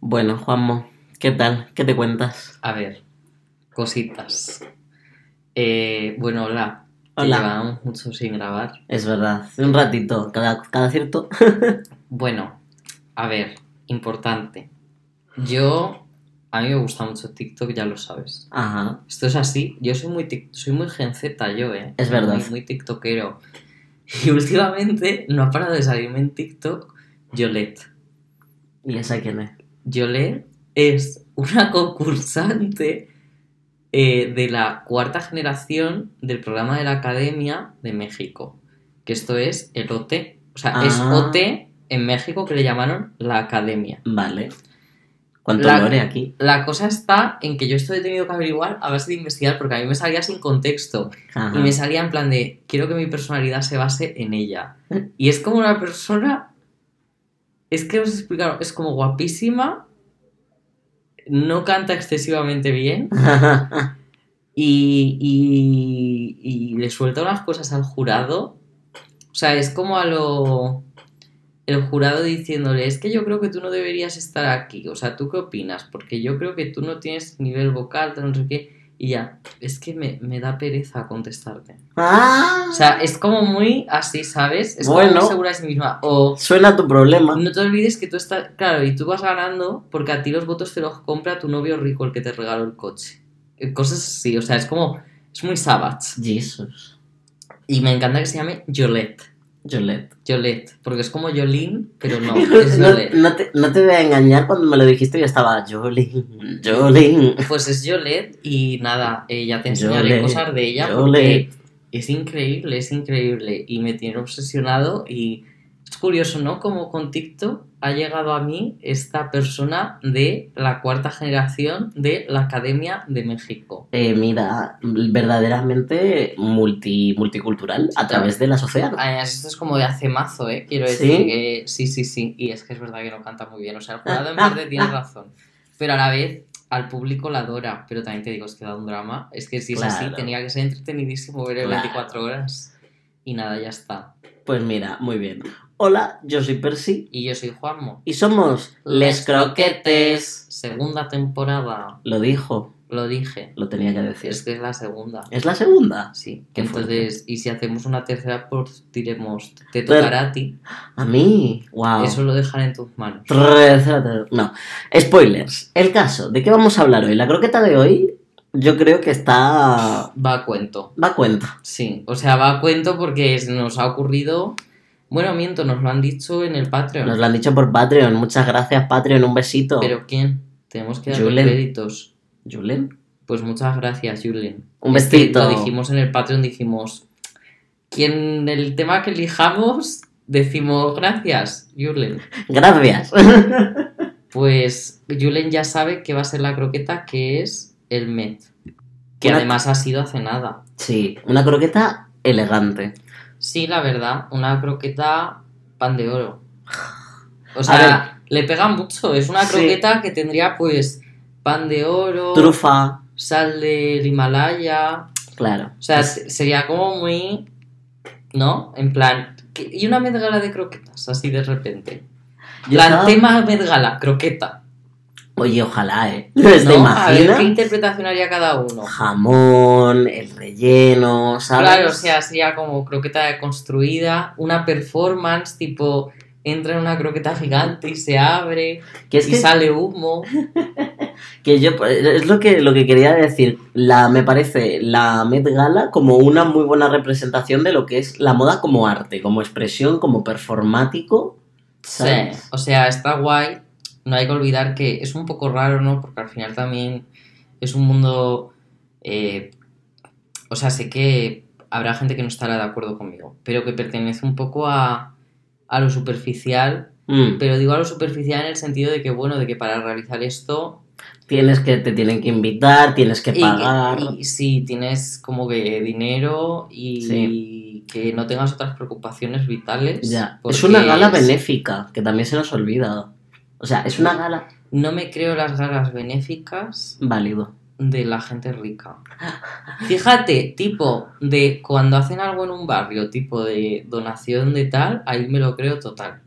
Bueno, Juanmo, ¿qué tal? ¿Qué te cuentas? A ver, cositas. Eh, bueno, hola. Hola. Llevábamos mucho sin grabar. Es verdad, un ratito, cada, cada cierto. Bueno, a ver, importante. Yo, a mí me gusta mucho TikTok, ya lo sabes. Ajá. Esto es así. Yo soy muy, tic- soy muy gen Z, yo, ¿eh? Es verdad. Muy, muy tiktokero. Y últimamente no ha parado de salirme en TikTok Yolette. ¿Y esa quién es? Yolette es una concursante eh, de la cuarta generación del programa de la Academia de México. Que esto es el OT. O sea, es Ah. OT en México que le llamaron la Academia. Vale. ¿Cuánto La- lore aquí? La cosa está en que yo esto he tenido que averiguar a base de investigar porque a mí me salía sin contexto. Ajá. Y me salía en plan de, quiero que mi personalidad se base en ella. Y es como una persona, es que os explicaron, es como guapísima, no canta excesivamente bien y, y, y le suelta unas cosas al jurado. O sea, es como a lo... El jurado diciéndole, es que yo creo que tú no deberías estar aquí. O sea, ¿tú qué opinas? Porque yo creo que tú no tienes nivel vocal, no sé qué. Y ya, es que me, me da pereza contestarte. ¡Ah! O sea, es como muy así, ¿sabes? Es Bueno. como muy segura de sí misma. O Suena tu problema. no te olvides que tú estás, claro, y tú vas ganando porque a ti los votos te los compra tu novio rico el que te regaló el coche. Eh, Cosas así, o sea, es como, es muy savage. Jesus. Y me encanta que se llame Yolette. Yolette. Yolette, porque es como Jolene, pero no, es No, Yolette. no te, no te voy a engañar cuando me lo dijiste yo estaba Jolene, Jolene. Pues es Yolette y nada, eh, ya te enseñaré Yolette, cosas de ella Yolette. porque es increíble, es increíble y me tiene obsesionado y es curioso, ¿no? Como con TikTok ha llegado a mí esta persona de la cuarta generación de la Academia de México. Eh, mira, verdaderamente multi, multicultural a través de las océanos. Además, esto es como de hace mazo, ¿eh? Quiero ¿Sí? decir que sí, sí, sí. Y es que es verdad que no canta muy bien. O sea, el jurado en parte tiene razón. Pero a la vez, al público la adora. Pero también te digo, es que da un drama. Es que si es así, tenía que ser entretenidísimo ver el Claro. 24 horas. Y nada, ya está. Pues mira, muy bien. Hola, yo soy Percy Y yo soy Juanmo. y somos Les Croquetes. Segunda temporada. Lo dijo, Lo dije. lo tenía que decir. Es que es la segunda. ¿Es la segunda? Sí. Qué Entonces, y si hacemos una tercera, pues diremos, te Pero- tocará a ti. A mí, wow. Eso lo dejaré en tus manos. No, spoilers. El caso, ¿de qué vamos a hablar hoy? La croqueta de hoy, yo creo que está. Va a cuento. Va a cuenta. Sí, o sea, va a cuento porque nos ha ocurrido. Bueno, miento, nos lo han dicho en el Patreon. Nos lo han dicho por Patreon. Muchas gracias, Patreon. Un besito. ¿Pero quién? Tenemos que dar créditos. Julen, Pues muchas gracias, Julen. Un Es que besito. Lo dijimos en el Patreon, dijimos. Quien el tema que elijamos, decimos gracias, Julen. gracias. Pues Julen ya sabe que va a ser la croqueta que es el Met. Que además ha sido hace nada. sí, una croqueta elegante. Sí, la verdad, una croqueta pan de oro. O sea, le pega mucho. Es una Sí. croqueta que tendría pues pan de oro, Trufa, sal del Himalaya. claro. O sea, se- sería como muy... ¿No? En plan... Y una Met Gala de croquetas, así de repente. Yo la estaba- tema Met Gala, croqueta. Oye, ojalá, ¿eh? ¿Te ¿no? A ver imaginas? qué interpretación haría cada uno. Jamón, el relleno, ¿sabes? Claro, o sea, sería como croqueta construida, una performance tipo entra en una croqueta gigante y se abre que es y que, sale humo. que yo es lo que lo que quería decir. La me parece la Met Gala como una muy buena representación de lo que es la moda como arte, como expresión, como performático. Sí, ¿sabes? o sea, está guay. No hay que olvidar que es un poco raro, ¿no? Porque al final también es un mundo... eh, o sea, sé que habrá gente que no estará de acuerdo conmigo, pero que pertenece un poco a, a lo superficial. Mm, Pero digo a lo superficial en el sentido de que, bueno, de que para realizar esto Tienes que te tienen que invitar, tienes que pagar. Y, si tienes como que dinero y Sí. que no tengas otras preocupaciones vitales. Ya. Es una gala es- benéfica, que también se nos olvida. O sea, es una gala No me creo las galas benéficas válido. de la gente rica. Fíjate, tipo de cuando hacen algo en un barrio, tipo de donación de tal, ahí me lo creo total.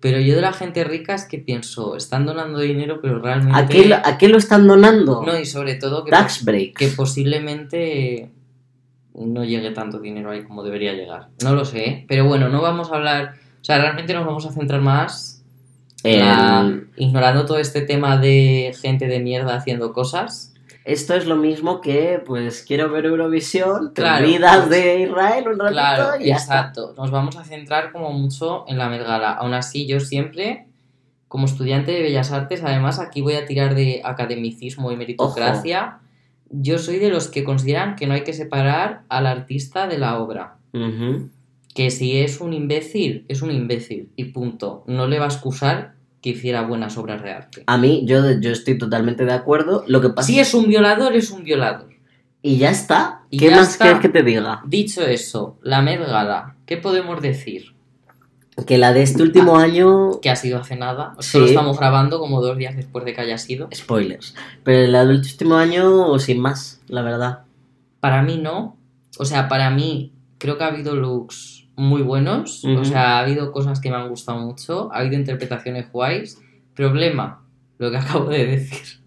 Pero yo de la gente rica es que pienso, están donando dinero, pero realmente... ¿A qué, lo- a qué lo están donando? No, y sobre todo que, Tax breaks. que posiblemente no llegue tanto dinero ahí como debería llegar. No lo sé, ¿eh? pero bueno, no vamos a hablar... O sea, realmente nos vamos a centrar más la- ignorando todo este tema de gente de mierda haciendo cosas. Esto es lo mismo que, pues, quiero ver Eurovisión, te Claro, olvidas pues, de Israel un ratito Claro, y ya está. exacto. Nos vamos a centrar como mucho en la Met Gala. Aún así, yo siempre, como estudiante de Bellas Artes, además aquí voy a tirar de academicismo y meritocracia. Yo soy de los que consideran que no hay que separar al artista de la obra. Ujú. Que si es un imbécil, es un imbécil. Y punto. No le va a excusar que hiciera buenas obras de arte. A mí, yo, yo estoy totalmente de acuerdo. Lo que pasa Si es un violador, es un violador. Y ya está. ¿Qué ya más está. quieres que te diga? Dicho eso, la Met Gala, ¿qué podemos decir? Que la de este último año. que ha sido hace nada. Sí. Solo estamos grabando como dos días después de que haya sido. Spoilers. Pero la del último año, sin más, la verdad. Para mí no. O sea, para mí creo que ha habido looks muy buenos. Ujú. O sea, ha habido cosas que me han gustado mucho. Ha habido interpretaciones guays. Problema, lo que acabo de decir.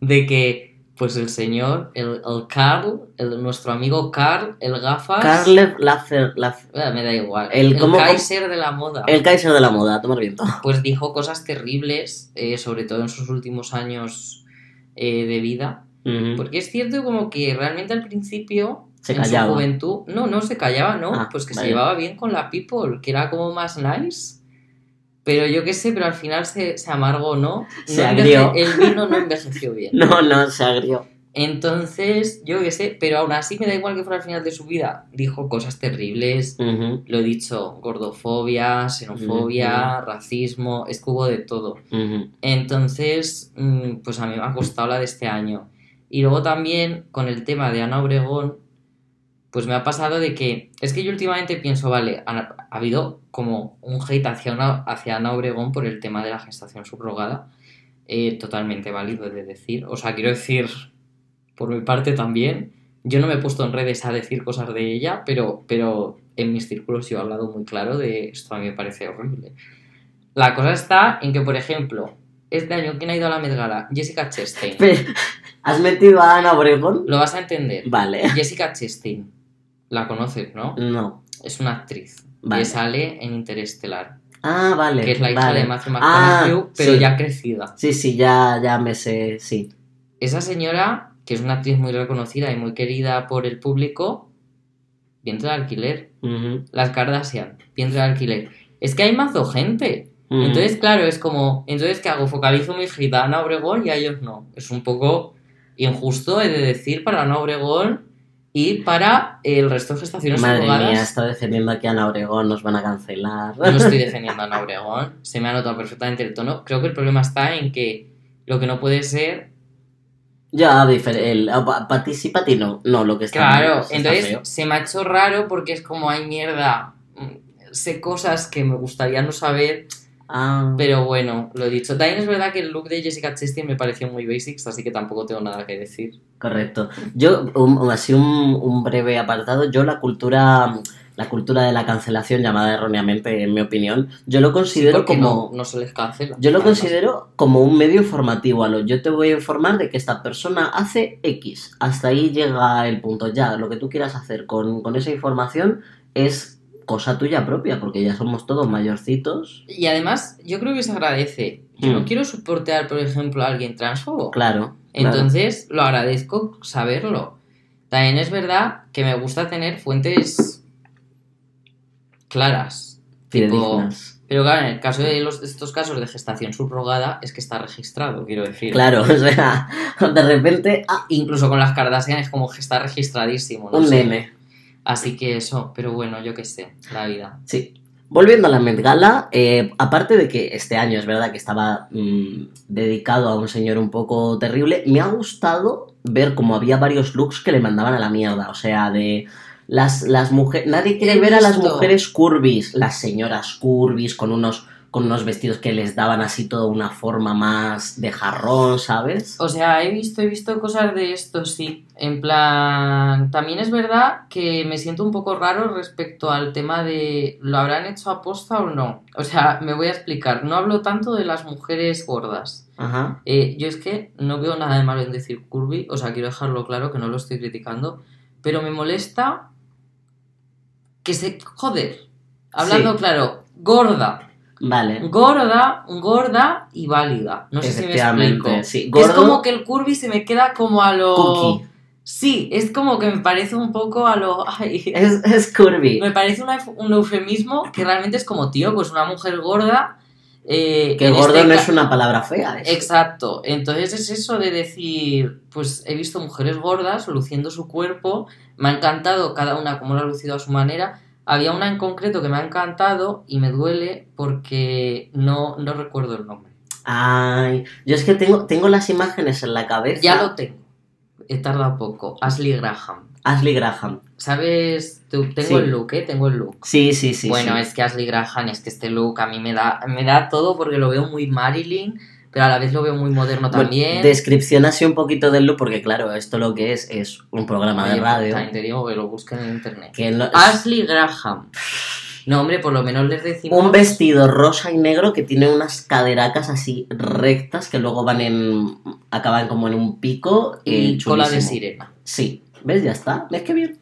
De que, pues el señor, el, el Carl, el, nuestro amigo Carl, el gafas... Carlev Laffer, Laf- Ah, me da igual. El- El, ¿cómo- cómo? Kaiser de la moda. el Kaiser de la moda, tomar viento. pues dijo cosas terribles, eh, sobre todo en sus últimos años eh, de vida. Ujú. Porque es cierto como que realmente al principio, Se en callaba. su juventud, no, no se callaba, no, Ah, pues que vale. se llevaba bien con la people, que era como más nice. Pero yo qué sé, pero al final se, se amargó, ¿no? Se No agrió. El vino no envejeció bien. No, no, se agrió. Entonces, yo qué sé, pero aún así me da igual que fuera al final de su vida. Dijo cosas terribles, Ujú, lo he dicho, gordofobia, xenofobia, racismo, es que hubo de todo. Entonces, mm, pues a mí me ha costado la de este año. Y luego también con el tema de Ana Obregón, pues me ha pasado de que, es que yo últimamente pienso, vale, ha, ha habido como un hate hacia, una- hacia Ana Obregón por el tema de la gestación subrogada, eh, totalmente válido de decir. O sea, quiero decir, por mi parte también, yo no me he puesto en redes a decir cosas de ella, pero, pero en mis círculos yo he hablado muy claro de esto a mí me parece horrible. La cosa está en que, por ejemplo, este año, ¿quién ha ido a la Met Gala? Jessica Chastain. ¿Has metido a Ana Obregón? Lo vas a entender. Vale. Jessica Chastain. La conoces, ¿no? No. Es una actriz Vale. que sale en Interestelar, Ah, vale. que es la hija vale. de Matthew Ah, McConaughey, pero sí. ya crecida. Sí, sí, ya, ya me sé, sí. Esa señora, que es una actriz muy reconocida y muy querida por el público, vientre de alquiler. Las Kardashian, vientre de alquiler. Es que hay mazo gente. Entonces, claro, es como, entonces, ¿qué hago? Focalizo mi gitana Obregón y a ellos no. Es un poco injusto, he de decir, para Ana Obregón y para el resto de gestaciones Madre subrogadas. mía, está defendiendo aquí a Ana Obregón, nos van a cancelar. No estoy defendiendo a Ana Obregón, se me ha notado perfectamente el tono. Creo que el problema está en que lo que no puede ser. Ya, el, para ti sí, para ti no. No, lo que está Claro, está entonces feo. se me ha hecho raro porque es como, hay mierda, mm, sé cosas que me gustaría no saber, Ah, pero bueno, lo he dicho. También es verdad que el look de Jessica Chastain me pareció muy basics, así que tampoco tengo nada que decir. correcto. Yo, un- así un, un breve apartado, yo la cultura, la cultura de la cancelación, llamada erróneamente, en mi opinión, yo lo considero como... no, no se les cancela. Yo lo además. considero como un medio informativo. A lo yo te voy a informar de que esta persona hace X. Hasta ahí llega el punto. Ya, lo que tú quieras hacer con, con esa información es cosa tuya propia, porque ya somos todos mayorcitos. Y además, yo creo que se agradece. Yo Mm. no quiero soportar, por ejemplo, a alguien transfobo. Claro. claro. Entonces, lo agradezco saberlo. También es verdad que me gusta tener fuentes claras. Tipo, pero claro, en el caso de los, estos casos de gestación subrogada es que está registrado, quiero decir. Claro, o sea, de repente, ah, Incluso con las Kardashian es como que está registradísimo. no un sé. meme. Así que eso, pero bueno, yo qué sé, la vida. Sí. Volviendo a la Met Gala, eh, aparte de que este año es verdad que estaba mm, dedicado a un señor un poco terrible, me ha gustado ver como había varios looks que le mandaban a la mierda. O sea, de las, las mujeres. Nadie quiere ver a las mujeres curvis, las señoras curvis con unos con unos vestidos que les daban así toda una forma más de jarrón, ¿sabes? O sea, he visto, he visto cosas de esto, sí. En plan, también es verdad que me siento un poco raro respecto al tema de ¿lo habrán hecho aposta o no? O sea, me voy a explicar. No hablo tanto de las mujeres gordas. Ajá. Eh, yo es que no veo nada de malo en decir curvy, o sea, quiero dejarlo claro que no lo estoy criticando, pero me molesta que se... Joder, hablando Sí. claro, gorda, Vale. gorda, gorda y válida. No sé si me explico. sí. Es como que el curvy se me queda como a lo... Cookie. Sí, es como que me parece un poco a lo... ay, Es, es curvy. Me parece una- un eufemismo que realmente es como, tío, pues una mujer gorda... eh, Que gordo este no es una palabra fea. es- Exacto. Entonces es eso de decir, pues he visto mujeres gordas luciendo su cuerpo, me ha encantado cada una como lo ha lucido a su manera. Había una en concreto que me ha encantado y me duele porque no, no recuerdo el nombre. Ay, yo es que tengo, tengo las imágenes en la cabeza. Ya lo tengo. He tardado poco. Ashley Graham. Ashley Graham. ¿Sabes? Tú- tengo Sí. el look, ¿eh? Tengo el look. Sí, sí, sí. bueno, sí. es que Ashley Graham, es que este look a mí me da, me da todo porque lo veo muy Marilyn, pero a la vez lo veo muy moderno Bueno, también. descripción así un poquito del look, porque claro, esto lo que es es un programa de radio. te digo que lo busquen en internet. Que Ashley Graham. No, hombre, por lo menos les decimos. un vestido rosa y negro que tiene unas caderacas así rectas que luego van en. acaban como en un pico. y eh, cola de sirena. Sí, ¿ves? Ya está. ¿Ves qué bien?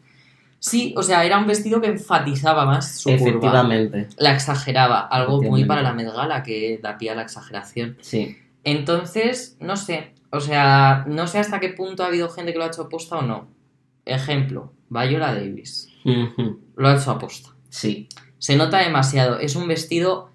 Sí, o sea, era un vestido que enfatizaba más su curva. Efectivamente. La exageraba, algo muy para la Met Gala que da pie a la exageración. Sí. Entonces, no sé, o sea, no sé hasta qué punto ha habido gente que lo ha hecho aposta o no. Ejemplo, Viola Davis. Lo ha hecho aposta. Sí. Se nota demasiado. Es un vestido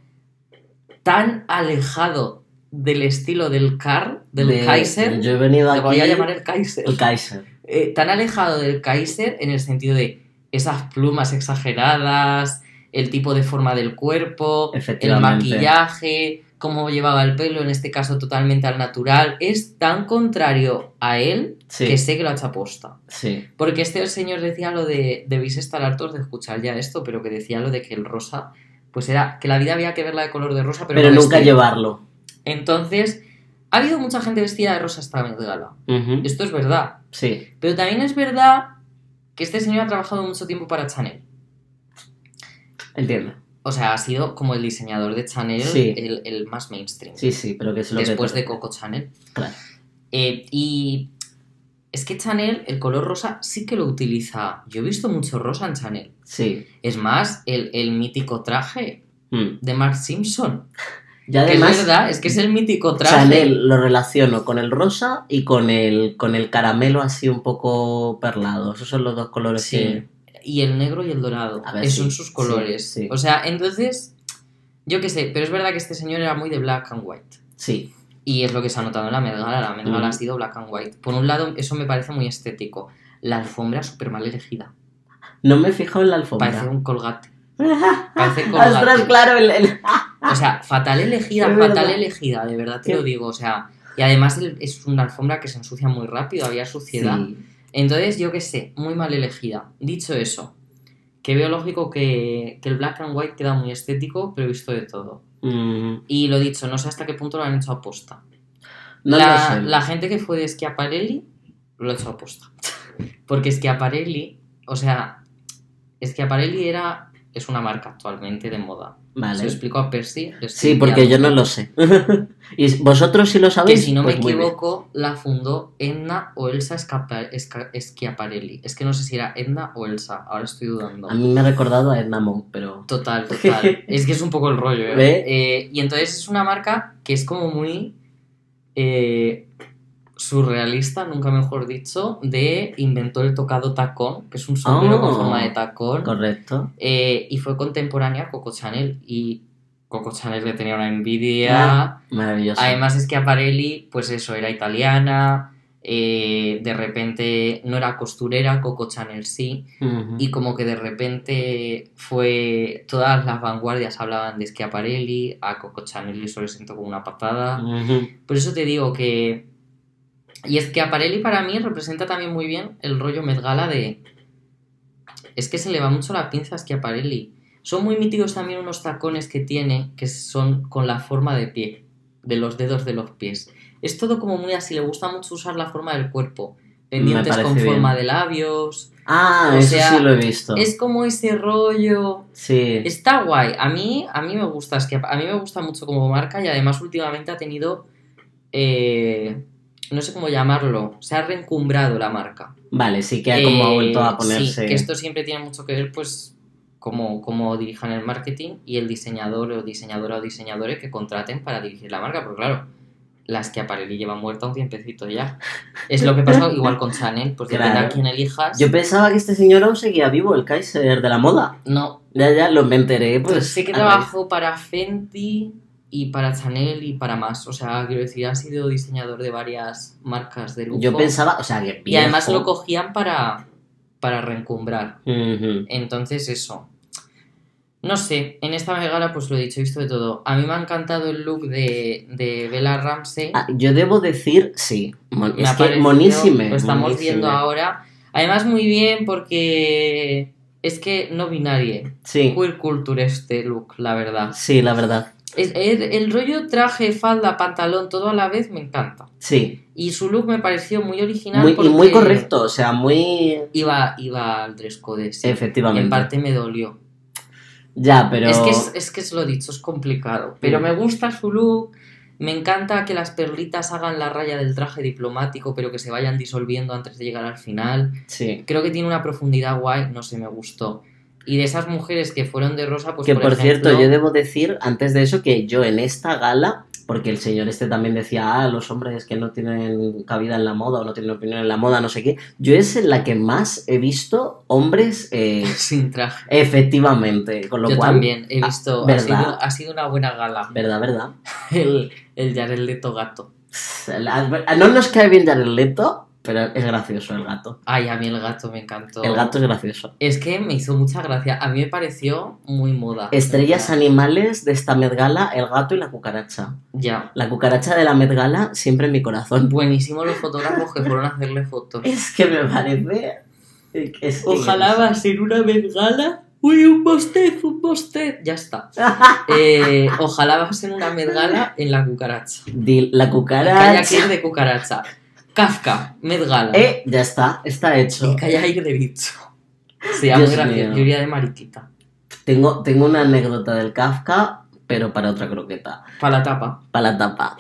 tan alejado del estilo del Carl, del De- Kaiser. Yo he venido aquí. voy a llamar el Kaiser. el Kaiser. Eh, tan alejado del Kaiser en el sentido de esas plumas exageradas, el tipo de forma del cuerpo, el maquillaje, cómo llevaba el pelo, en este caso totalmente al natural. Es tan contrario a él Sí. que sé que lo ha hecho aposta. Sí. Porque este señor decía lo de, debéis estar hartos de escuchar ya esto, pero que decía lo de que el rosa, pues era que la vida había que verla de color de rosa, pero, Pero no nunca vestir. llevarlo. Entonces, ha habido mucha gente vestida de rosa esta Gala. Ujú. Esto es verdad. Sí. Pero también es verdad que este señor ha trabajado mucho tiempo para Chanel. Entiendo. O sea, ha sido como el diseñador de Chanel Sí. el, el más mainstream. Sí, sí, pero que es lo que después de Coco Chanel. Claro. Eh, y es que Chanel, el color rosa, sí que lo utiliza. Yo he visto mucho rosa en Chanel. Sí. Es más, el, el mítico traje Mm. de Mark Simpson. Que además, es verdad, es que es el mítico traje. Chanel lo relaciono con el rosa y con el, con el caramelo así un poco perlado. Esos son los dos colores Sí. que... Y el negro y el dorado. A ver, Esos son sí, sus colores. sí. O sea, entonces, yo qué sé, pero es verdad que este señor era muy de black and white. Sí. Y es lo que se ha notado en la Met Gala. La Met Gala Mm. ha sido black and white. Por un lado, eso me parece muy estético. La alfombra súper mal elegida. No me fijo en la alfombra. Parece un colgate. Ostras, Parece colgate. claro, el, el- O sea, fatal elegida, Es fatal verdad. elegida, de verdad te lo digo. O sea, y además es una alfombra que se ensucia muy rápido, había suciedad. Sí. Entonces, yo qué sé, muy mal elegida. Dicho eso, que veo lógico que, que el black and white queda muy estético, pero he visto de todo. Mm, Y lo dicho, no sé hasta qué punto lo han hecho aposta. no la gente que fue de Schiaparelli lo ha hecho aposta. Porque Schiaparelli, o sea, Schiaparelli era, es una marca actualmente de moda. Se lo Vale. explico a Percy. Sí, porque yo no lo sé. ¿Y vosotros sí lo Que sabéis? si no Pues me equivoco, la fundó Edna o Elsa Schiaparelli. Es que no sé si era Edna o Elsa, ahora estoy dudando. A mí me ha recordado a Edna Monk, pero... Total, total. es que es un poco el rollo, ¿eh? ¿Ve? Eh, y entonces es una marca que es como muy eh, surrealista, nunca mejor dicho, de inventó el tocado tacón, que es un sombrero con Oh. forma de tacón, Correcto. eh, y fue contemporánea a Coco Chanel. Y Coco Chanel le tenía una envidia. Ah, Maravilloso. Además es que Aparelli, pues eso, era italiana, eh, de repente no era costurera, Coco Chanel sí, Ujú. y como que de repente fue, todas las vanguardias hablaban de Schiaparelli, a Coco Chanel le sentó como una patada. Ujú. Por eso te digo que... Y es que Aparelli para mí representa también muy bien el rollo Met Gala de... Es que se le va mucho la pinza a Schiaparelli. Son muy míticos también unos tacones que tiene que son con la forma de pie, de los dedos de los pies. Es todo como muy así, le gusta mucho usar la forma del cuerpo. Pendientes con forma de labios. Ah, O eso sea, sí lo he visto. Es como ese rollo. Sí. Está guay. A mí, a mí me gusta, es que a mí me gusta mucho como marca y además últimamente ha tenido. eh, no sé cómo llamarlo. Se ha reencumbrado la marca. Vale, sí que ha como Eh, vuelto a Sí, ponerse. que esto siempre tiene mucho que ver, pues, como, como dirijan el marketing y el diseñador o diseñadora o diseñadores que contraten para dirigir la marca, porque claro, las que Aparelli lleva muerta un tiempecito ya. Es lo que pasa igual con Chanel, depende Claro. a quién elijas. Yo pensaba que este señor aún seguía vivo, el Kaiser de la moda. No, Ya, ya, lo me enteré, pues. pues sé que trabajó para Fenty y para Chanel y para más. O sea, quiero decir, ha sido diseñador de varias marcas de lujo. Yo pensaba, o sea, que y además lo cogían para, para reencumbrar. Entonces, eso. No sé, en esta megala, pues lo he dicho, he visto de todo. A mí me ha encantado el look de, de Bella Ramsey. Ah, yo debo decir, sí. mon- Me es que monísime. Lo estamos monísime. viendo ahora. Además, muy bien porque es que no binarie. Sí, Queer culture este look, la verdad. sí, la verdad. El, el rollo traje, falda, pantalón, todo a la vez me encanta. Sí. Y su look me pareció muy original. Muy, y muy correcto, o sea, muy. Iba, iba al dress code, sí. Efectivamente. En parte me dolió. Ya, pero. Es que es, es que es lo dicho, es complicado. Pero Mm. me gusta su look. Me encanta que las perlitas hagan la raya del traje diplomático, pero que se vayan disolviendo antes de llegar al final. Sí. Creo que tiene una profundidad guay, no sé, me gustó. Y de esas mujeres que fueron de rosa, pues que por, por, ejemplo, cierto, yo debo decir antes de eso que yo en esta gala, porque el señor este también decía, ah, los hombres que no tienen cabida en la moda o no tienen opinión en la moda, no sé qué, yo es en la que más he visto hombres eh, sin traje. efectivamente, con lo Yo cual, también he ah, visto, ha ha sido una buena gala. verdad, verdad. El, el Jared Leto gato. No nos cae bien Jared Leto, pero es gracioso el gato. Ay, a mí el gato me encantó. El gato es gracioso. Es que me hizo mucha gracia. A mí me pareció muy moda. Estrellas animales de esta Met Gala, el gato y la cucaracha. Ya. La cucaracha de la Met Gala siempre en mi corazón. Buenísimo los fotógrafos que fueron a hacerle fotos. Es que me parece. es- Ojalá va a ser una Met-Gala. Uy, un bostez, un bostez. Ya está. Eh, ojalá va a ser una Met-Gala en la cucaracha. Di- La cucaracha. de cucaracha. Kafka, Met-Gala. Eh, ya está, está hecho. Y kayak de bicho. Dios muy gracioso. Yo de mariquita. Tengo, tengo una anécdota del Kafka, pero para otra croqueta. Para la tapa. Para la tapa.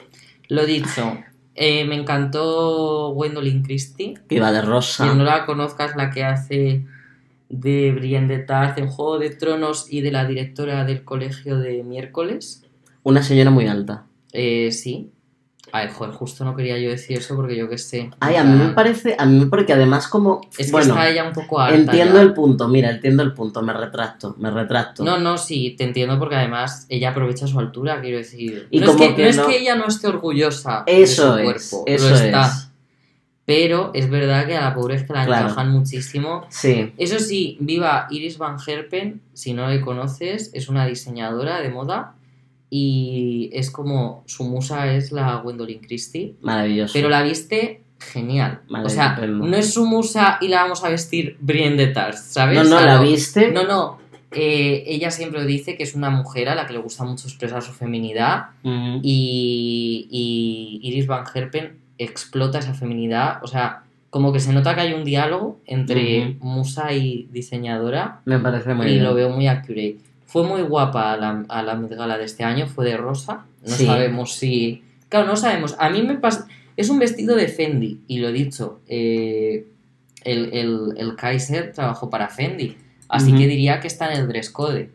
Lo dicho. eh, me encantó Gwendolyn Christie. Que iba de rosa. Quien no la conozca es la que hace de Brienne de Tarth en Juego de Tronos y de la directora del colegio de miércoles. Una señora muy alta. Eh, sí. Ay, joder, justo no quería yo decir eso porque yo qué sé. Ay, a mí me parece. A mí, porque además, como. Es que bueno, está ella un poco alta. entiendo ya. el punto, mira, entiendo el punto. Me retracto, me retracto. No, no, sí, te entiendo porque además ella aprovecha su altura, quiero decir. Y no, como es que, que no es no- que ella no esté orgullosa eso de su es. cuerpo, Eso lo está. es. Pero es verdad que a la pobre es que la Claro. encajan muchísimo. Sí. Eso sí, viva Iris Van Herpen, si no le conoces, es una diseñadora de moda y es como su musa es la Gwendolyn Christie, Maravilloso. pero la viste genial. O sea, no es su musa y la vamos a vestir Brienne de ¿sabes? no, no, la viste. No, no. eh, ella siempre dice que es una mujer a la que le gusta mucho expresar su feminidad y, y Iris Van Herpen explota esa feminidad. O sea, como que se nota que hay un diálogo entre musa y diseñadora Me parece muy y bien. lo veo muy accurate. Fue muy guapa a la, a la Met Gala de este año, fue de rosa. No Sí. sabemos si. Claro, no sabemos. A mí me pasa. Es un vestido de Fendi, y lo he dicho. eh, el, el, el Kaiser trabajó para Fendi, así que diría que está en el dress code.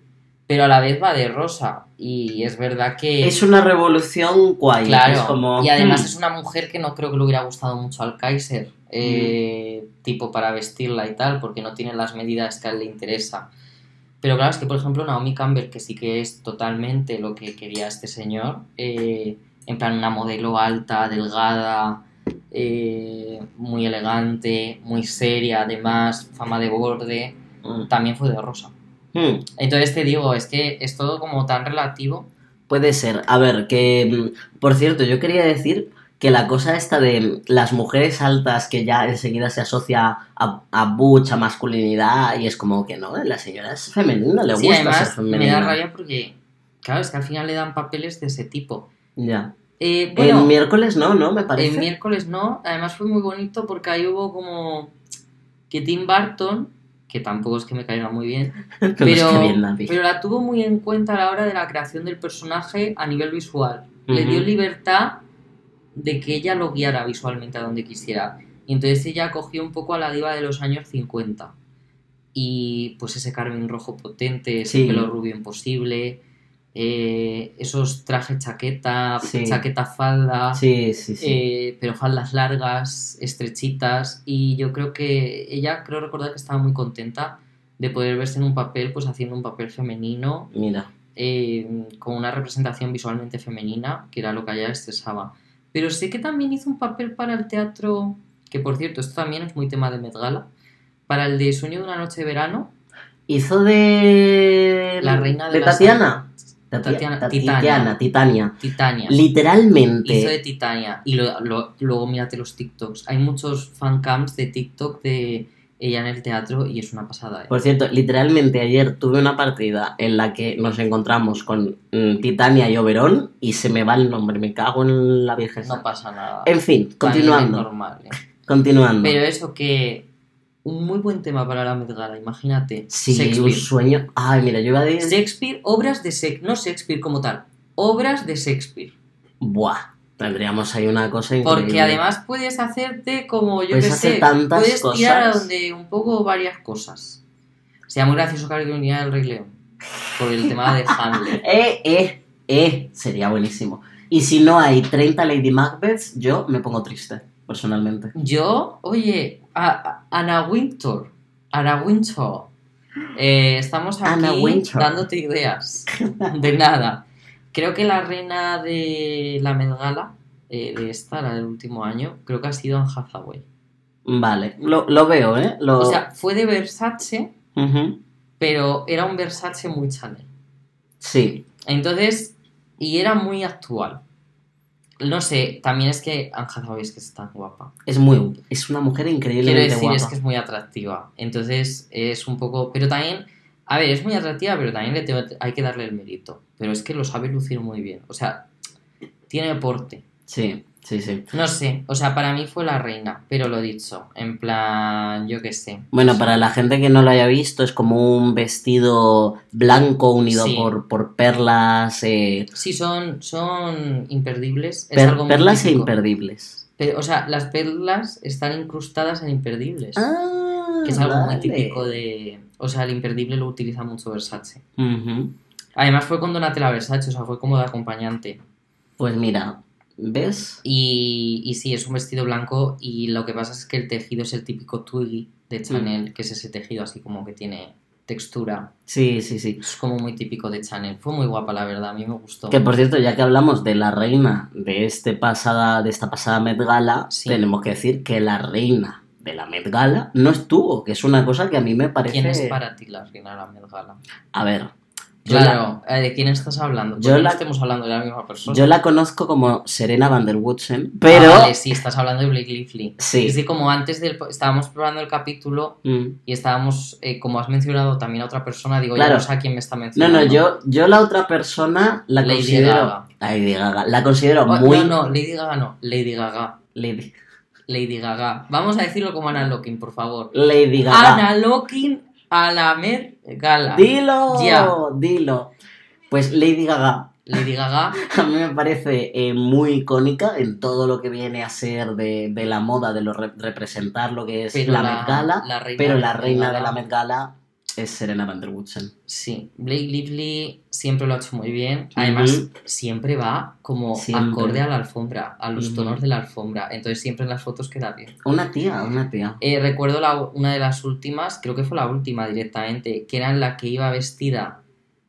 Pero a la vez va de rosa, y es verdad que. Es una revolución guay. Claro, es como, y además hmm, es una mujer que no creo que le hubiera gustado mucho al Kaiser, eh, tipo para vestirla y tal, porque no tiene las medidas que a él le interesa. Pero claro, es que por ejemplo Naomi Campbell, que sí que es totalmente lo que quería este señor, eh, en plan una modelo alta, delgada, eh, muy elegante, muy seria, además, fama de borde, hmm, también fue de rosa. hmm. Entonces te digo, es que es todo como tan relativo. Puede ser. A ver, que. mm, Por cierto, yo quería decir que la cosa esta de las mujeres altas que ya enseguida se asocia a, a butch, a masculinidad, y es como que no, la señora es femenina, le Sí, gusta ser además femenina. me da rabia porque, claro, es que al final le dan papeles de ese tipo. Ya. Eh, bueno, el miércoles no, ¿no? Me parece. el miércoles no, además fue muy bonito porque ahí hubo como que Tim Burton, que tampoco es que me caiga muy bien, Pero, pero, es que bien pero la tuvo muy en cuenta a la hora de la creación del personaje a nivel visual. Le dio libertad de que ella lo guiara visualmente a donde quisiera. Y entonces ella cogió un poco a la diva de los años 50. Y pues ese Carmen rojo potente, ese Sí. pelo rubio imposible, eh, esos trajes chaqueta, Sí. chaqueta falda, Sí, eh, pero faldas largas, estrechitas. Y yo creo que ella, creo recordar que estaba muy contenta de poder verse en un papel, pues haciendo un papel femenino Mira. eh, con una representación visualmente femenina, que era lo que a ella estresaba. Pero sé que también hizo un papel para el teatro, que por cierto, esto también es muy tema de Met Gala, para el de Sueño de una noche de verano, Hizo de. La reina de de Tatiana. Tati- Tatiana- Tatiana, Titania. Titania. Titania. Literalmente. Hizo de Titania. Y lo- lo- luego mírate los TikToks. Hay muchos fancams de TikTok de ella en el teatro y es una pasada. ¿eh? Por cierto, literalmente ayer tuve una partida en la que nos encontramos con mm, Titania y Oberón y se me va el nombre, me cago en la Virgen. No pasa nada. En fin, continuando. normal, ¿eh? Continuando. Pero eso que... Un muy buen tema para la Met Gala, imagínate. sí, un Shakespeare. sueño. Ay, mira, yo iba a decir. Shakespeare, obras de Shakespeare, no Shakespeare como tal, obras de Shakespeare. Buah, tendríamos ahí una cosa increíble. Porque además puedes hacerte como, yo Puedes que sé, tantas puedes tirar a cosas. donde un poco varias cosas. Sería muy gracioso que viniera del Rey León. Por el tema de Hamlet. Eh, eh, eh, sería buenísimo. Y si no hay 30 Lady Macbeths, yo me pongo triste, personalmente. Yo, oye, a, a- Ana Wintour, Ana Wintour, eh, estamos aquí dándote ideas. De nada. Creo que la reina de la Met Gala, eh, de esta, la del último año, creo que ha sido Anne Hathaway. Vale, lo, lo veo, ¿eh? Lo... O sea, fue de Versace, pero era un Versace muy Chanel. Sí, Entonces, y era muy actual. No sé, también es que Anne Hathaway es que es tan guapa. es muy... Es una mujer Quiero increíblemente decir, guapa. es que es muy atractiva. Entonces, es un poco... Pero también, a ver, es muy atractiva, pero también le tengo- hay que darle el mérito. Pero es que lo sabe lucir muy bien. O sea, tiene porte. Sí, sí, sí. No sé, o sea, para mí fue la reina, pero lo dicho, en plan, yo qué sé. Bueno, para la gente que no lo haya visto, es como un vestido blanco unido Sí. por, por perlas, eh, Sí, son, son imperdibles. Es per- algo muy perlas e imperdibles. Pero, o sea, las perlas están incrustadas en imperdibles. Ah, que es algo muy típico de... O sea, el imperdible lo utiliza mucho Versace. Ujú. Además fue con Donatella Versace, o sea, fue como de acompañante. Pues mira, ¿ves? Y, y sí, es un vestido blanco y lo que pasa es que el tejido es el típico twiggy de Chanel, que es ese tejido así como que tiene textura. Sí, sí, sí. Es como muy típico de Chanel. Fue muy guapa, la verdad, a mí me gustó. Que por cierto, ya que hablamos de la reina de este pasada, de esta pasada Met Gala, Sí. tenemos que decir que la reina de la Met Gala no estuvo, que es una cosa que a mí me parece. ¿Quién es para ti la reina de la Met Gala? A ver. yo la- Claro, eh, ¿de quién estás hablando? Yo Porque la- no estemos hablando de la misma persona. Yo la conozco como Serena van der Woodsen, pero. Ah, vale, sí, estás hablando de Blake Lively. Sí. Es de como antes del... Estábamos probando el capítulo Mm. y estábamos, eh, como has mencionado también a otra persona, digo, Claro. ya no sé a quién me está No, mencionando. no, yo, yo la otra persona la Lady considero. Gaga. Lady Gaga. La considero Oh, muy. No, no, Lady Gaga no, Lady Gaga. Lady, Lady Gaga. Vamos a decirlo como Ana Locking, por favor. Lady Gaga. Ana Locking a la Met Gala. Dilo, Ya. dilo. Pues Lady Gaga Lady Gaga, a mí me parece eh, muy icónica en todo lo que viene a ser de, de la moda, de lo re- representar lo que es la, la, Met Gala, la reina pero la reina de la Met Gala es Serena van der Woodsen. Sí, Blake Lively siempre lo ha hecho muy bien. Además, siempre va como Siempre. acorde a la alfombra, a los tonos de la alfombra. Entonces, siempre en las fotos queda bien. Una tía, una tía. Eh, recuerdo la- una de las últimas, creo que fue la última directamente, que era en la que iba vestida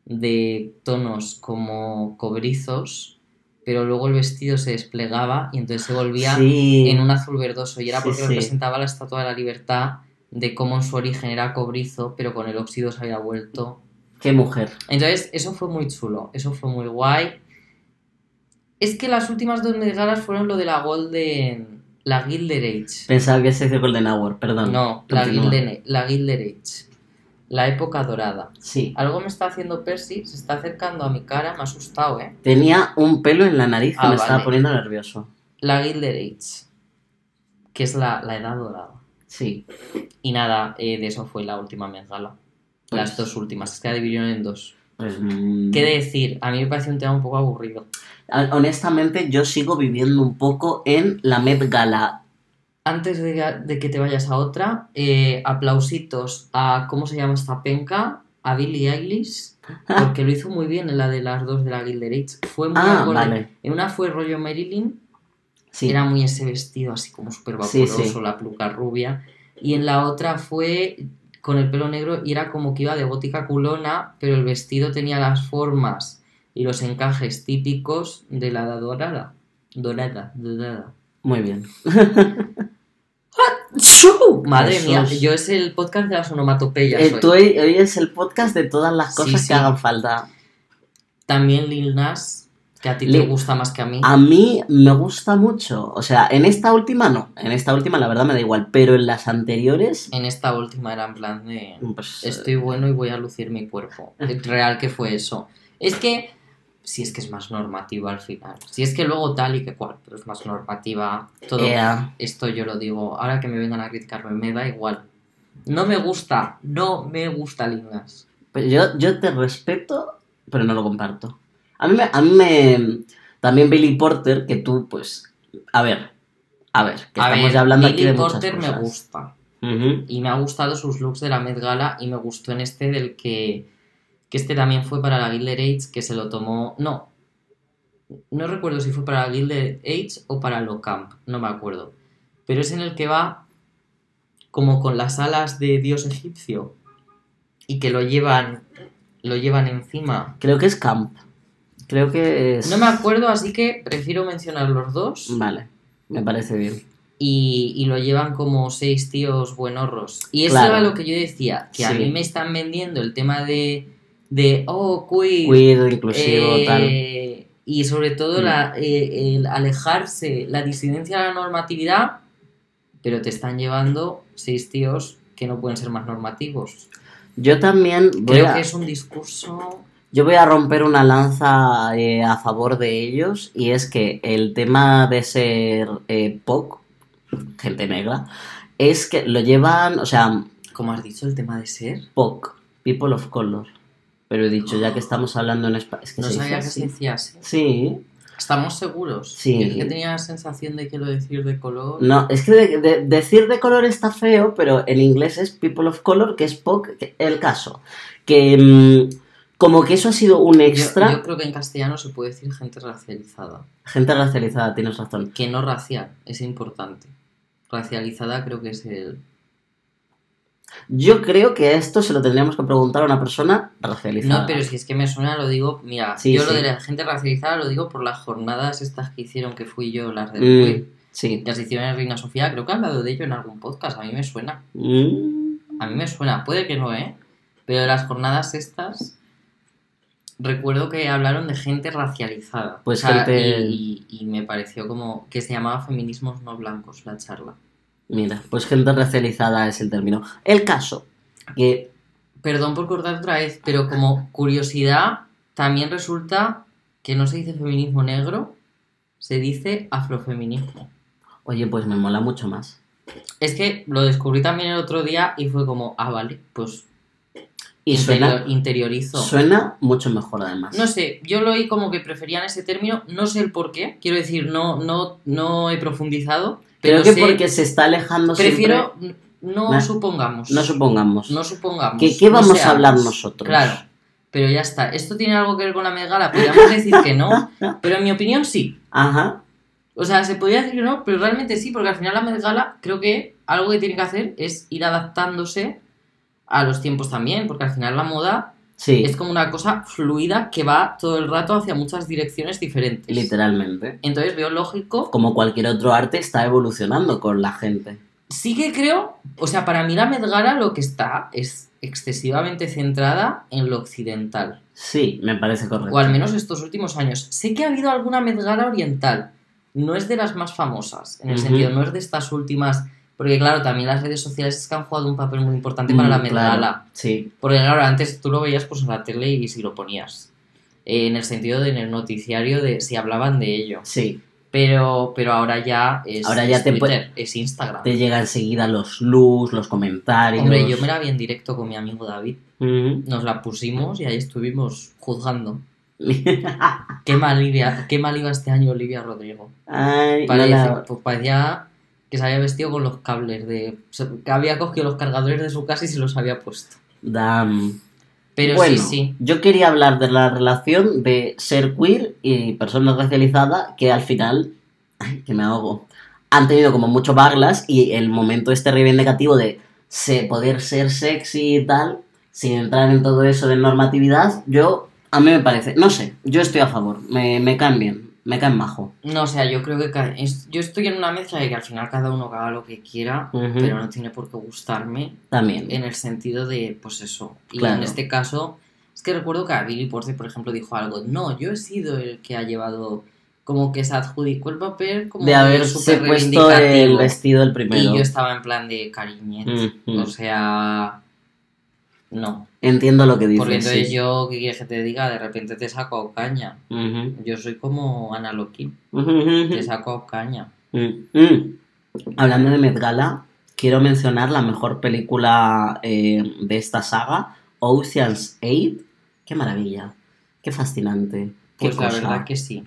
de tonos como cobrizos, pero luego el vestido se desplegaba y entonces se volvía Sí. en un azul verdoso y era porque sí. representaba la Estatua de la Libertad de cómo en su origen era cobrizo, pero con el óxido se había vuelto. Qué mujer. Entonces, eso fue muy chulo, eso fue muy guay. Es que las últimas dos Met Galas fueron lo de la Golden. La Gilded Age. Pensaba que se dice Golden Hour, perdón. No, la. Gilded, la Gilded Age. La época dorada. Sí. Algo me está haciendo Percy, se está acercando a mi cara, me ha asustado, ¿eh? Tenía un pelo en la nariz que Ah, me estaba poniendo nervioso. La Gilded Age. Que es la, la edad dorada. Sí. Y nada, eh, de eso fue la última Met Gala. Las Pues- dos últimas, es que la dividieron en dos. Pues, mm, ¿Qué decir? A mí me parece un tema un poco aburrido. a- Honestamente, yo sigo viviendo un poco en la Met Gala. Antes de, de que te vayas a otra, eh, aplausitos a, ¿cómo se llama esta penca? A Billie Eilish, porque lo hizo muy bien en la de las dos de la Gilded Age. Fue muy Ah, vale. En una fue rollo Marilyn, Sí. era muy ese vestido así como súper vaporoso, sí. la peluca rubia. Y en la otra fue con el pelo negro y era como que iba de gótica culona, pero el vestido tenía las formas y los encajes típicos de la edad dorada. Dorada, dorada. Muy bien. Madre mía, yo es el podcast de las onomatopeyas. Eh, hoy. tú hoy, hoy es el podcast de todas las Sí, cosas sí. que hagan falta. También Lil Nas, que a ti te Lil- gusta más que a mí. A mí me gusta mucho. O sea, en esta última no. En esta última la verdad me da igual. Pero en las anteriores. En esta última era en plan de... Pues, Estoy bueno y voy a lucir mi cuerpo. Real que fue eso. Es que, si es que es más normativa al final. Si es que luego tal y que cual, pero es más normativa. Todo esto yo lo digo. Ahora que me vengan a criticarme, me da igual. No me gusta, no me gusta Lingas. Pero yo, yo te respeto, pero no lo comparto. A mí, me, a mí me- También Billy Porter, que tú, pues. A ver. A ver, que a estamos ver, ya hablando Billy aquí de muchas Porter me cosas. gusta. Ujú. Y me ha gustado sus looks de la Met Gala y me gustó en este del que. Que este también fue para la Gilded Age, que se lo tomó. No. No recuerdo si fue para la Gilded Age o para Lo Camp, no me acuerdo. Pero es en el que va como con las alas de dios egipcio y que lo llevan. Lo llevan encima. Creo que es Camp. Creo que es. No me acuerdo, así que prefiero mencionar los dos. Vale, me parece bien. y, y lo llevan como seis tíos buenorros. Y eso Claro. era lo que yo decía, que a mí me están vendiendo el tema de, de oh, queer, Queer, inclusivo, eh, tal. y sobre todo Mm. la, eh, el alejarse, la disidencia de la normatividad, pero te están llevando seis tíos que no pueden ser más normativos. Yo también Creo a, que es un discurso... yo voy a romper una lanza eh, a favor de ellos y es que el tema de ser eh, POC, gente negra, es que lo llevan, o sea, ¿Cómo has dicho el tema de ser? POC, People of Color. Pero he dicho, ya que estamos hablando en español, es que No sabía que se decía así. Sí, ¿Estamos seguros? Sí. Es que tenía la sensación de que lo decir de color... no, es que de- de- decir de color está feo, pero en inglés es People of Color, que es POC, el caso. Que mm, como que eso ha sido un extra, Yo, creo que en castellano se puede decir gente racializada. gente racializada, tienes razón. Que no racial, es importante. Racializada creo que es el... Yo creo que esto se lo tendríamos que preguntar a una persona racializada. No, pero si es que me suena, lo digo... Mira, Sí, yo lo de la gente racializada lo digo por las jornadas estas que hicieron, que fui yo, las del Mm, sí. que las hicieron en Reina Sofía. Creo que he hablado de ello en algún podcast, a mí me suena. Mm, A mí me suena, puede que no, ¿eh? Pero de las jornadas estas... Recuerdo que hablaron de gente racializada. Pues gente- Y, y- y me pareció como que se llamaba feminismos no blancos la charla. Mira, pues gente racializada es el término. El caso, que Perdón por cortar otra vez, pero como curiosidad, también resulta que no se dice feminismo negro, se dice afrofeminismo. Oye, pues me mola mucho más. Es que lo descubrí también el otro día y fue como, ah, vale, pues interior- suena, interiorizo. suena mucho mejor además. No sé, yo lo oí como que preferían ese término, no sé el por qué, quiero decir, no, no, no he profundizado, pero Creo que sé- porque se está alejando prefiero, siempre... no supongamos. No supongamos. No supongamos. ¿Qué, qué no vamos a hablar nosotros? Claro, pero ya está. ¿Esto tiene algo que ver con la megala? Podríamos decir que no, pero en mi opinión sí. Ajá. O sea, se podría decir que no, pero realmente sí, porque al final la Met Gala creo que algo que tiene que hacer es ir adaptándose a los tiempos también, porque al final la moda Sí, es como una cosa fluida que va todo el rato hacia muchas direcciones diferentes. literalmente. Entonces veo lógico, Como cualquier otro arte está evolucionando con la gente. Sí que creo, o sea, para mí la Met Gala lo que está es excesivamente centrada en lo occidental. Sí, me parece correcto. O al menos estos últimos años. Sé que ha habido alguna Met Gala oriental. No es de las más famosas, en el sentido, no es de estas últimas. Porque, claro, también las redes sociales es que han jugado un papel muy importante para Mm, la Met claro. Sí, Porque, claro, antes tú lo veías pues en la tele y si lo ponías. Eh, en el sentido de en el noticiario de si hablaban de ello. sí. Pero, pero ahora ya es, Ahora ya es te Twitter, es Instagram. Te llega enseguida los luz, los comentarios. Hombre, yo me la vi en directo con mi amigo David. Ujú. Nos la pusimos y ahí estuvimos juzgando. Qué mal, qué mal iba este año Olivia Rodrigo. Ay, no Parece- la- pues parecía que se había vestido con los cables de... que había cogido los cargadores de su casa y se los había puesto. Damn. Pero bueno, sí, sí. yo quería hablar de la relación de ser queer y persona racializada que al final, ay, que me ahogo, han tenido como mucho baglas y el momento este reivindicativo de se- poder ser sexy y tal, sin entrar en todo eso de normatividad, yo, a mí me parece, no sé, yo estoy a favor, me, me caen bien, me caen majo. No, o sea, yo creo que... es- yo estoy en una mezcla de que al final cada uno haga lo que quiera, pero no tiene por qué gustarme También. en el sentido de, pues eso. Y Claro. en este caso, es que recuerdo que a Billy Porce, por ejemplo, dijo algo. No, yo he sido el que ha llevado, como que se adjudicó el papel como de haberse puesto el vestido el primero. Y yo estaba en plan de cariñet. O sea, no. Entiendo lo que dices. Porque entonces sí. yo, ¿qué quieres que te diga? De repente te saco a caña. Yo soy como Ana Loquín. Ujú, ujú, Te saco a caña. Mm, mm. Hablando de Met Gala, quiero mencionar la mejor película eh, de esta saga, Ocean's 8. Qué maravilla, qué fascinante. Qué Pues la cosa. verdad que sí.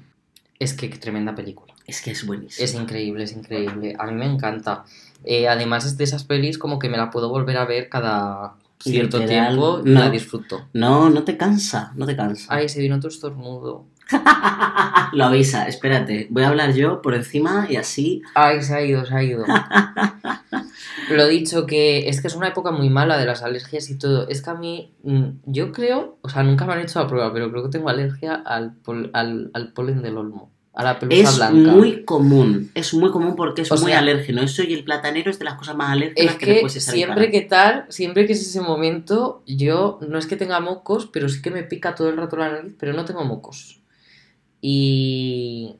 Es que qué tremenda película. Es que es buenísimo. Es increíble, es increíble. A mí me encanta. Eh, además es de esas pelis como que me la puedo volver a ver cada cierto Literal, tiempo no. la disfruto. No, no te cansa, no te cansa. Ay, se vino tu estornudo. Lo avisa, espérate. Voy a hablar yo por encima y así. Ay, se ha ido, se ha ido. Lo dicho, que es que es una época muy mala de las alergias y todo. Es que a mí, mm, yo creo, o sea, nunca me han hecho la prueba, pero creo que tengo alergia al, pol- al, al polen del olmo, a la pelusa Es blanca. muy común, es muy común porque es O muy sea, alérgeno. Eso y el platanero es de las cosas más alérgenas Es que, que en siempre que tal, siempre que es ese momento, yo no es que tenga mocos, pero sí que me pica todo el rato la nariz, pero no tengo mocos. Y,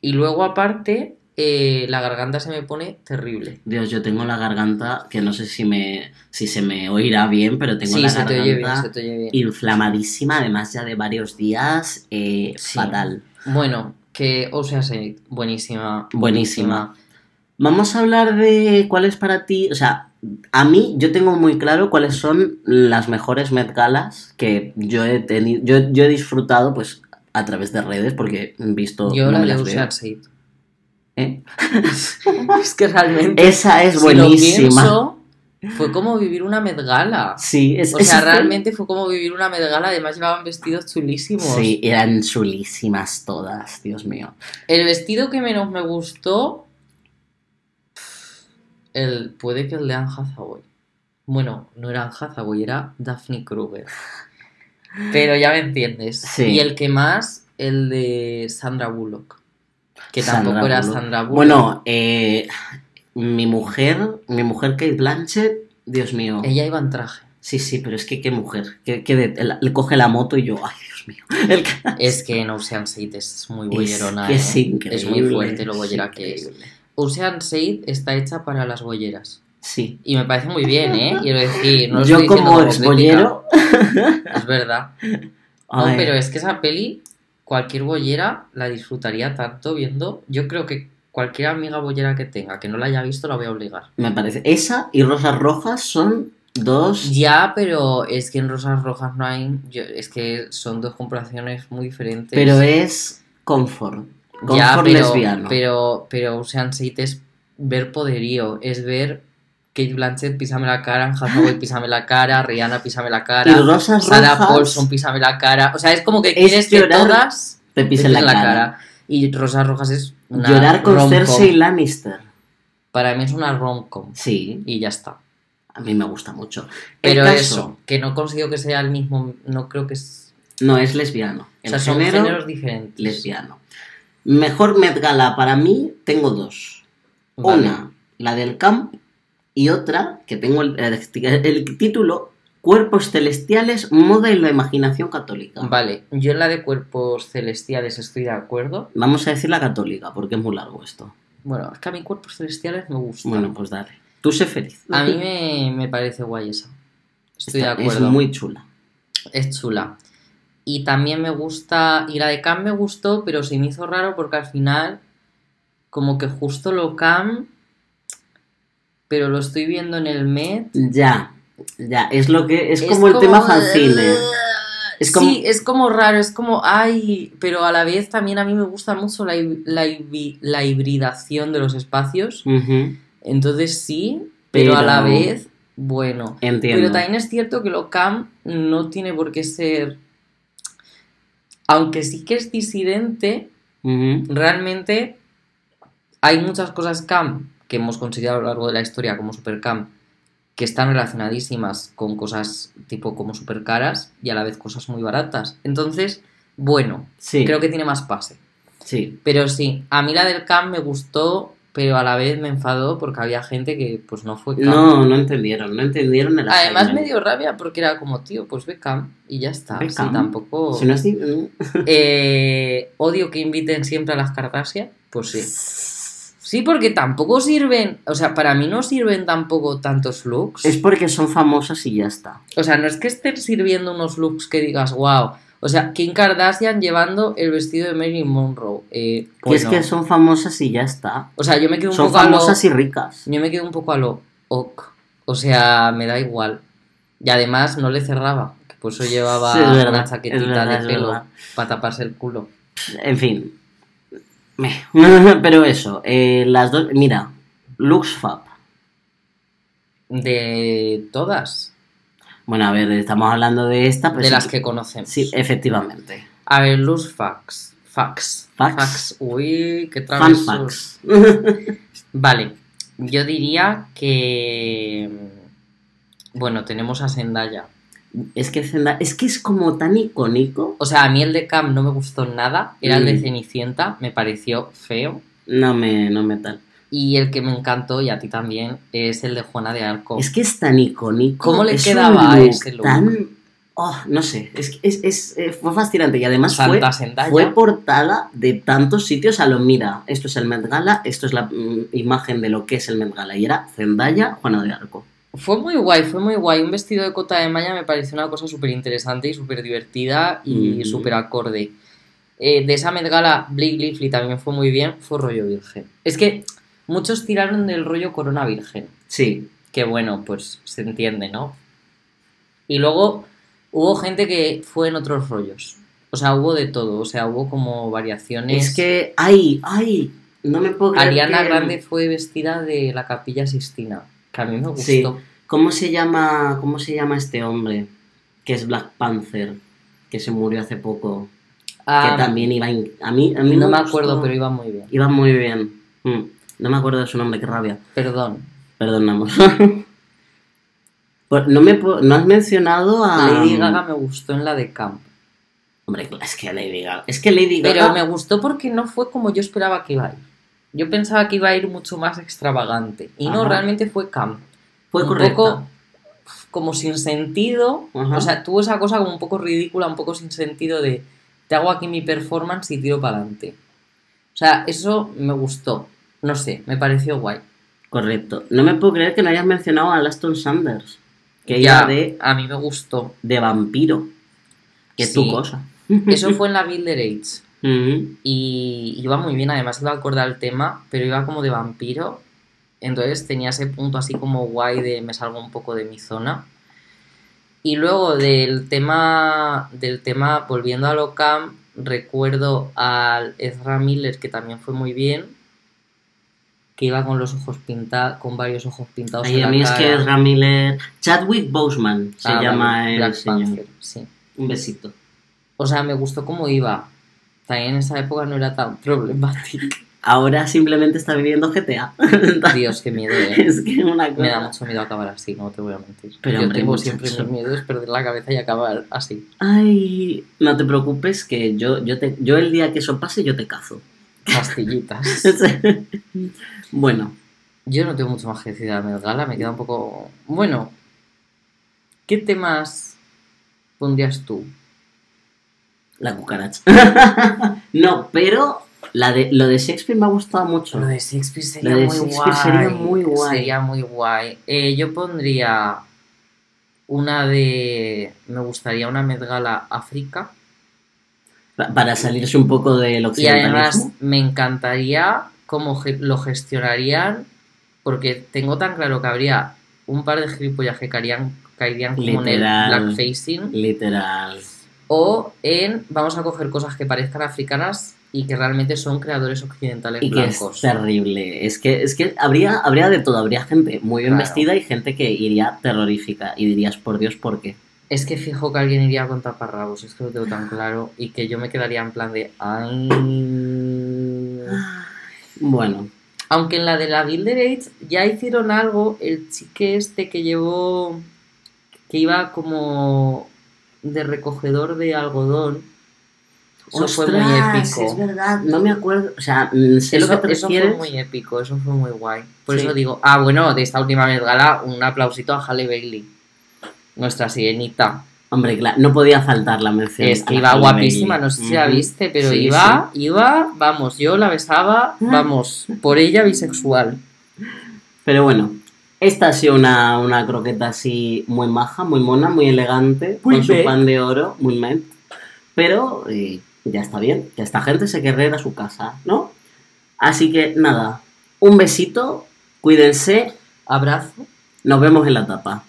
y luego aparte, eh, la garganta se me pone terrible. Dios, yo tengo la garganta que no sé si me si se me oirá bien, pero tengo sí, la se te oye bien, garganta se te oye bien. inflamadísima, además ya de varios días, eh, Sí. fatal. Bueno, que o sea, sí, buenísima. Buenísima. Vamos a hablar de cuál es para ti, o sea, a mí yo tengo muy claro cuáles son las mejores Met Galas que yo he tenido, yo, yo he disfrutado pues a través de redes porque he visto Yo no la de. Ocean's. ¿Eh? es que realmente. Esa es si lo buenísima. pienso, fue como vivir una Met Gala. Sí, es, O sea, fue- realmente fue como vivir una Met Gala, además llevaban vestidos chulísimos. Sí, eran chulísimas todas, Dios mío. El vestido que menos me gustó, el, puede que el de Anne Hathaway. Bueno, no era Anne Hathaway, era Daphne Kruger. Pero ya me entiendes. Sí. Y el que más, el de Sandra Bullock. Que tampoco Sandra era Bullock. Sandra Bullock. Bueno, eh, mi mujer, mi mujer Kate Blanchett, Dios mío. Ella iba en traje. Sí, sí, pero es que qué mujer. Que, que de- le coge la moto y yo, ay, Dios mío. El que- Es que en Ocean's 8 es muy bollerona. que ¿eh? es increíble. Es muy fuerte lo es bollera que es. Ocean's 8 está hecha para las bolleras. Sí. Y me parece muy bien, ¿eh? Quiero decir, no yo estoy como crítica. exbollero... Es verdad. No, pero es que esa peli, cualquier bollera la disfrutaría tanto viendo. Yo creo que cualquier amiga bollera que tenga que no la haya visto la voy a obligar. Me parece. Esa y Rosas Rojas son dos... Ya, pero es que en Rosas Rojas no hay. yo- es que son dos comparaciones muy diferentes. Pero es confort. Confort ya, pero, lesbiano. pero, pero Ocean's Eight es ver poderío, es ver Kate Blanchett, písame la cara, Hathaway, písame la cara, Rihanna, písame la y cara, Rosas Sarah Rojas Paulson, písame la cara. O sea, es como que Es quieres que todas te te pisen la, pisen cara. Y Rosas Rojas es una Llorar con. Cersei Lannister. Para mí es una rom-com. Sí, Y ya está. a mí me gusta mucho. Pero caso, eso, que no consigo que sea el mismo. No creo que es. No, es lesbiano. O El sea, son género, géneros diferentes. lesbiano. Mejor Met Gala para mí tengo dos. Vale. Una, la del camp, Y otra, que tengo el, el- el título, Cuerpos celestiales, moda y la imaginación católica. Vale, yo en la de cuerpos celestiales estoy de acuerdo. Vamos a decir la católica, porque es muy largo esto. Bueno, es que a mí cuerpos celestiales me gustan. Bueno, pues dale. Tú sé feliz. A mí me, me parece guay esa. Estoy de acuerdo. Es muy chula. Es chula. Y también me gusta. Y la de Cam me gustó, pero se me hizo raro porque al final, como que justo lo Cam. Pero lo estoy viendo en el Met. Ya, ya, es lo que. Es, como el tema fanzine. Es como- Sí, es como raro, es como, ay, pero a la vez también a mí me gusta mucho la, la, la hibridación de los espacios. Entonces sí, pero, a la vez, bueno. Entiendo. Pero también es cierto que lo cam no tiene por qué ser. Aunque sí que es disidente, realmente hay muchas cosas cam que hemos considerado a lo largo de la historia como super cam que están relacionadísimas con cosas tipo como super caras y a la vez cosas muy baratas. Entonces, bueno, Sí, creo que tiene más pase. sí. Pero sí, a mí la del cam me gustó, pero a la vez me enfadó porque había gente que pues no fue cam. No, no entendieron, no entendieron el Además assignment. me dio rabia porque era como, tío, pues ve cam y ya está. Sí, tampoco... Si no es Eh, odio que inviten siempre a las Kardashian, pues sí. Sí, porque tampoco sirven, o sea, para mí no sirven tampoco tantos looks. Es porque son famosas y ya está. O sea, no es que estén sirviendo unos looks que digas, wow. O sea, Kim Kardashian llevando el vestido de Marilyn Monroe. Eh, Que es que son famosas y ya está. O sea, yo me quedo un Son poco a lo... famosas y ricas. Yo me quedo un poco a lo ok. O sea, me da igual. Y además no le cerraba. Por eso llevaba Sí, es verdad, una es chaquetita verdad, de pelo para taparse el culo. En fin. Pero eso, eh, las dos. Mira, Lux Fab. De todas. Bueno, a ver, estamos hablando de esta. de sí, las que conocemos. Sí, efectivamente. A ver, los facts. Facts. Facts. Uy, qué facts. Vale. Yo diría que. Bueno, tenemos a Zendaya. Es que es que es como tan icónico. O sea, a mí el de Cam no me gustó nada. Era el de Mm. Cenicienta. Me pareció feo. No me, no me tal. Y el que me encantó, y a ti también, es el de Juana de Arco. Es que es tan icónico. ¿Cómo le es quedaba un a ese look? Tan. Oh, no sé. Es, es, es- eh, fue fascinante. Y además fue portada de tantos sitios. A lo mira, esto es el Met Gala, esto es la mm, imagen de lo que es el Met Gala. Y era Zendaya, Juana de Arco. Fue muy guay, fue muy guay. Un vestido de cota de malla me pareció una cosa súper interesante y súper divertida y Mhm. súper acorde. Eh, de esa Met Gala, Blake Lively también fue muy bien, fue rollo virgen. Es que muchos tiraron del rollo corona virgen, Sí. que bueno, pues se entiende, ¿no? Y luego hubo gente que fue en otros rollos. O sea, hubo de todo, o sea, hubo como variaciones. Es que. ¡Ay! ¡Ay! No me puedo creer. Ariana que- Grande fue vestida de la Capilla Sistina, que a mí me gustó. Sí. ¿Cómo se llama, cómo se llama este hombre? Que es Black Panther, que se murió hace poco. Ah, que también iba. in- A mí, a mí no me acuerdo, pero iba muy bien. Iba muy bien. Mm, No me acuerdo de su nombre, qué rabia. Perdón. Perdonamos. Pues no, me, no has mencionado a. Lady Gaga me gustó en la de Camp. Hombre, es que Lady Gaga. Es que Lady Gaga. Pero me gustó porque no fue como yo esperaba que iba a ir. Yo pensaba que iba a ir mucho más extravagante. Y no, realmente fue Camp. fue un correcta. poco como sin sentido. Ajá. O sea, tuvo esa cosa como un poco ridícula, un poco sin sentido de te hago aquí mi performance y tiro para adelante. O sea, eso me gustó. No sé, me pareció guay. Correcto. No me puedo creer que no hayas mencionado a Aston Sanders. Que Ya, ella de, a mí me gustó. de vampiro. Que es tu cosa. Eso fue en la Builder Age. Y iba muy bien, además iba acorde al tema, pero iba como de vampiro. Entonces tenía ese punto así como guay de me salgo un poco de mi zona. Y luego del tema, del tema volviendo a lo cam, recuerdo al Ezra Miller, que también fue muy bien, que iba con los ojos pintados, con varios ojos pintados. Ay, en a la mí es que. Ezra Miller. Chadwick Boseman se Ah, llama vale, el Black señor. Panther, sí. Un besito. O sea, me gustó cómo iba. También en esa época no era tan problemático. Ahora simplemente está viviendo GTA. Dios, qué miedo, eh. es que una cosa. Me da mucho miedo acabar así, no te voy a mentir. Pero, Yo hombre, tengo muchacho. siempre mi miedo es perder la cabeza y acabar así. Ay, no te preocupes que yo, yo, te, yo el día que eso pase yo te cazo. Pastillitas. bueno, Yo no tengo mucho más que decir de Met Gala, me queda un poco... Bueno, ¿qué temas pondrías tú? La cucaracha. no, pero la de, lo de Shakespeare me ha gustado mucho. Lo de Shakespeare sería de muy Shakespeare guay. sería muy guay. Sería muy guay. Eh, yo pondría una de... Me gustaría una Met Gala África. Pa- Para salirse un poco del Y además occidentalismo. me encantaría cómo ge- lo gestionarían, porque tengo tan claro que habría un par de gilipollas que caerían, caerían como en el blackfacing, Literal. O en vamos a coger cosas que parezcan africanas y que realmente son creadores occidentales Y que es blancos. terrible. Es que, es que habría, habría de todo. Habría gente muy bien Claro. vestida y gente que iría terrorífica. Y dirías, por Dios, ¿por qué? Es que fijo que alguien iría con taparrabos, es que lo tengo tan claro, y que yo me quedaría en plan de... "Ay". Bueno, Aunque en la de la Gilded Age ya hicieron algo, el chique este que llevó, que iba como de recogedor de algodón, eso fue muy épico. Es verdad, no me acuerdo. O sea, mm, sé Eso, lo que te eso fue muy épico, eso fue muy guay. Por Sí. eso digo, ah, bueno, de esta última Met Gala, un aplausito a Halle Bailey, nuestra sirenita. Hombre, claro, no podía faltar la mención. Es que iba guapísima, no sé si la viste, pero Sí, iba, iba, vamos, yo la besaba, vamos, por ella bisexual. Pero bueno, esta ha sido una, una croqueta así muy maja, muy mona, muy elegante, Muy con su pan de oro, muy met. Pero eh, ya está bien, que esta gente se querrá ir a su casa, ¿no? Así que nada, un besito, cuídense, Abrazo. nos vemos en la tapa.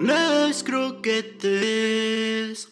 Les croquettes.